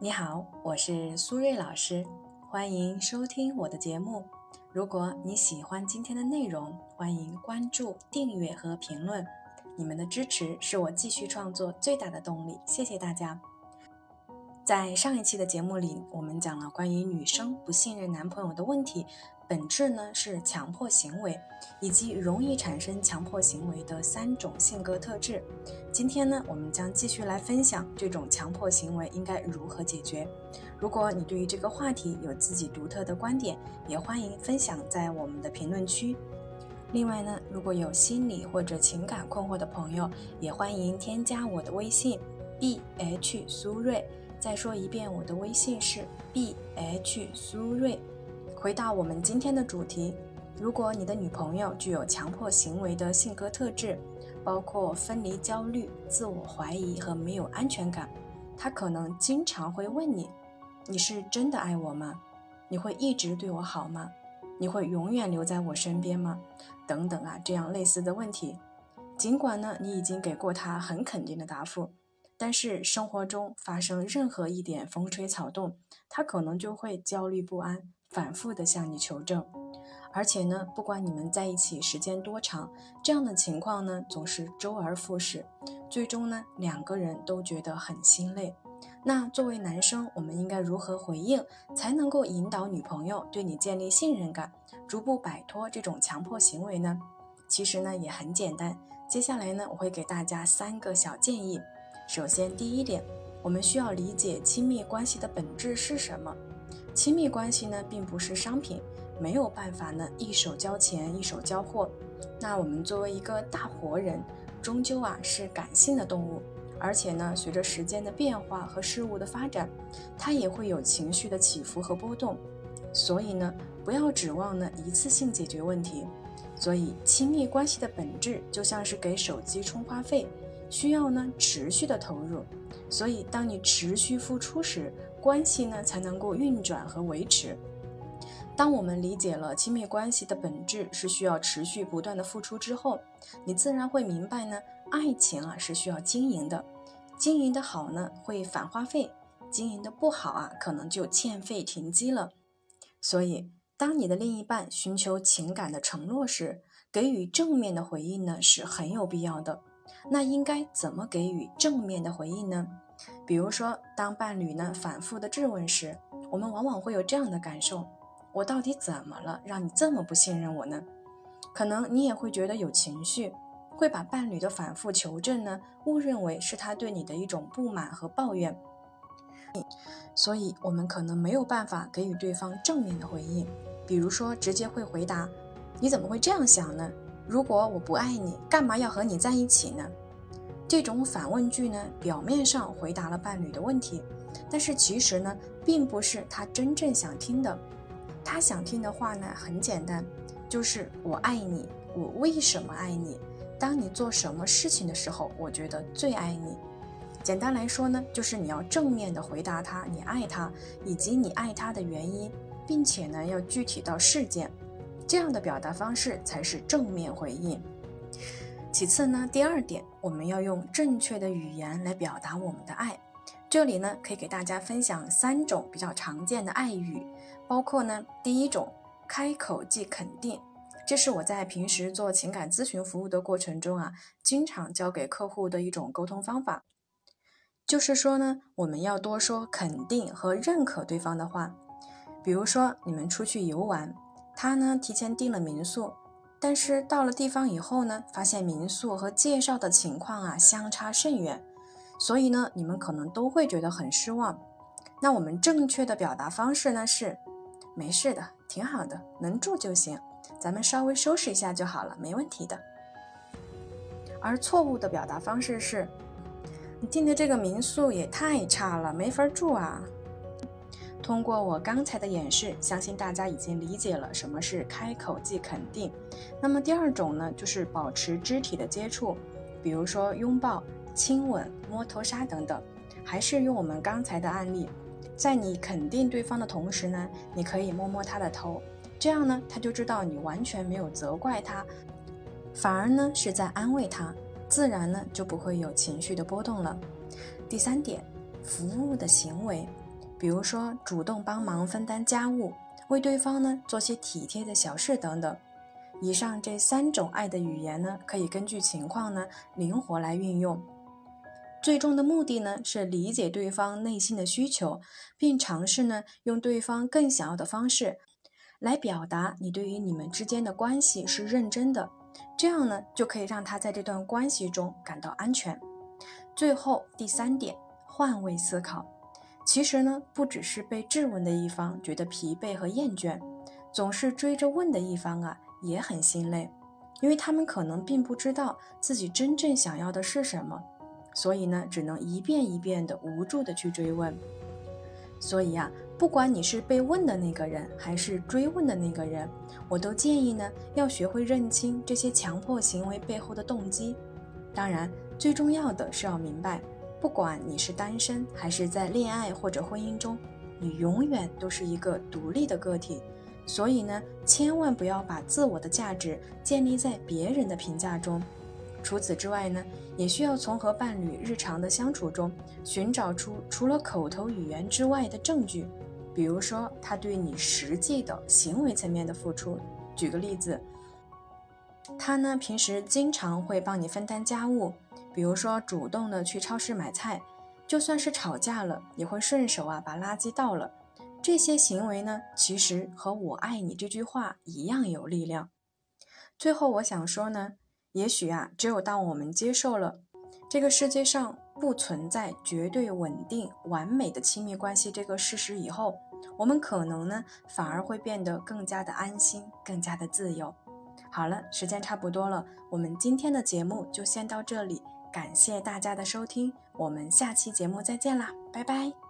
你好，我是苏瑞老师，欢迎收听我的节目。如果你喜欢今天的内容，欢迎关注、订阅和评论。你们的支持是我继续创作最大的动力，谢谢大家。在上一期的节目里，我们讲了关于女生不信任男朋友的问题。本质呢是强迫行为，以及容易产生强迫行为的三种性格特质。今天呢，我们将继续来分享这种强迫行为应该如何解决。如果你对于这个话题有自己独特的观点，也欢迎分享在我们的评论区。另外呢，如果有心理或者情感困惑的朋友，也欢迎添加我的微信 b h 苏瑞。再说一遍，我的微信是 b h 苏瑞。回到我们今天的主题，如果你的女朋友具有强迫行为的性格特质，包括分离焦虑、自我怀疑和没有安全感，她可能经常会问你：“你是真的爱我吗？你会一直对我好吗？你会永远留在我身边吗？”等等啊，这样类似的问题。尽管呢，你已经给过她很肯定的答复，但是生活中发生任何一点风吹草动，他可能就会焦虑不安。反复的向你求证，而且呢，不管你们在一起时间多长，这样的情况呢总是周而复始，最终呢两个人都觉得很心累。那作为男生，我们应该如何回应，才能够引导女朋友对你建立信任感，逐步摆脱这种强迫行为呢？其实呢也很简单，接下来呢我会给大家三个小建议。首先，第一点，我们需要理解亲密关系的本质是什么。亲密关系呢，并不是商品，没有办法呢一手交钱一手交货。那我们作为一个大活人，终究啊是感性的动物，而且呢，随着时间的变化和事物的发展，它也会有情绪的起伏和波动。所以呢，不要指望呢一次性解决问题。所以，亲密关系的本质就像是给手机充话费，需要呢持续的投入。所以，当你持续付出时，关系呢才能够运转和维持。当我们理解了亲密关系的本质是需要持续不断的付出之后，你自然会明白呢，爱情啊是需要经营的，经营的好呢会返花费，经营的不好啊可能就欠费停机了。所以，当你的另一半寻求情感的承诺时，给予正面的回应呢是很有必要的。那应该怎么给予正面的回应呢？比如说，当伴侣呢反复的质问时，我们往往会有这样的感受：我到底怎么了，让你这么不信任我呢？可能你也会觉得有情绪，会把伴侣的反复求证呢误认为是他对你的一种不满和抱怨。所以，我们可能没有办法给予对方正面的回应，比如说直接会回答：“你怎么会这样想呢？如果我不爱你，干嘛要和你在一起呢？”这种反问句呢，表面上回答了伴侣的问题，但是其实呢，并不是他真正想听的。他想听的话呢，很简单，就是“我爱你，我为什么爱你？当你做什么事情的时候，我觉得最爱你。”简单来说呢，就是你要正面的回答他，你爱他，以及你爱他的原因，并且呢，要具体到事件，这样的表达方式才是正面回应。其次呢，第二点，我们要用正确的语言来表达我们的爱。这里呢，可以给大家分享三种比较常见的爱语，包括呢，第一种，开口即肯定，这是我在平时做情感咨询服务的过程中啊，经常教给客户的一种沟通方法。就是说呢，我们要多说肯定和认可对方的话。比如说，你们出去游玩，他呢提前订了民宿。但是到了地方以后呢，发现民宿和介绍的情况啊相差甚远，所以呢，你们可能都会觉得很失望。那我们正确的表达方式呢是，没事的，挺好的，能住就行，咱们稍微收拾一下就好了，没问题的。而错误的表达方式是，你订的这个民宿也太差了，没法住啊。通过我刚才的演示，相信大家已经理解了什么是开口即肯定。那么第二种呢，就是保持肢体的接触，比如说拥抱、亲吻、摸头杀等等。还是用我们刚才的案例，在你肯定对方的同时呢，你可以摸摸他的头，这样呢，他就知道你完全没有责怪他，反而呢是在安慰他，自然呢就不会有情绪的波动了。第三点，服务的行为。比如说主动帮忙分担家务，为对方呢做些体贴的小事等等。以上这三种爱的语言呢，可以根据情况呢灵活来运用。最终的目的呢是理解对方内心的需求，并尝试呢用对方更想要的方式来表达你对于你们之间的关系是认真的。这样呢就可以让他在这段关系中感到安全。最后第三点，换位思考。其实呢，不只是被质问的一方觉得疲惫和厌倦，总是追着问的一方啊也很心累，因为他们可能并不知道自己真正想要的是什么，所以呢，只能一遍一遍的无助的去追问。所以啊，不管你是被问的那个人，还是追问的那个人，我都建议呢，要学会认清这些强迫行为背后的动机。当然，最重要的是要明白。不管你是单身还是在恋爱或者婚姻中，你永远都是一个独立的个体，所以呢，千万不要把自我的价值建立在别人的评价中。除此之外呢，也需要从和伴侣日常的相处中寻找出除了口头语言之外的证据，比如说他对你实际的行为层面的付出。举个例子，他呢平时经常会帮你分担家务。比如说，主动的去超市买菜，就算是吵架了，也会顺手啊把垃圾倒了。这些行为呢，其实和我爱你这句话一样有力量。最后，我想说呢，也许啊，只有当我们接受了这个世界上不存在绝对稳定、完美的亲密关系这个事实以后，我们可能呢，反而会变得更加的安心，更加的自由。好了，时间差不多了，我们今天的节目就先到这里。感谢大家的收听，我们下期节目再见啦，拜拜。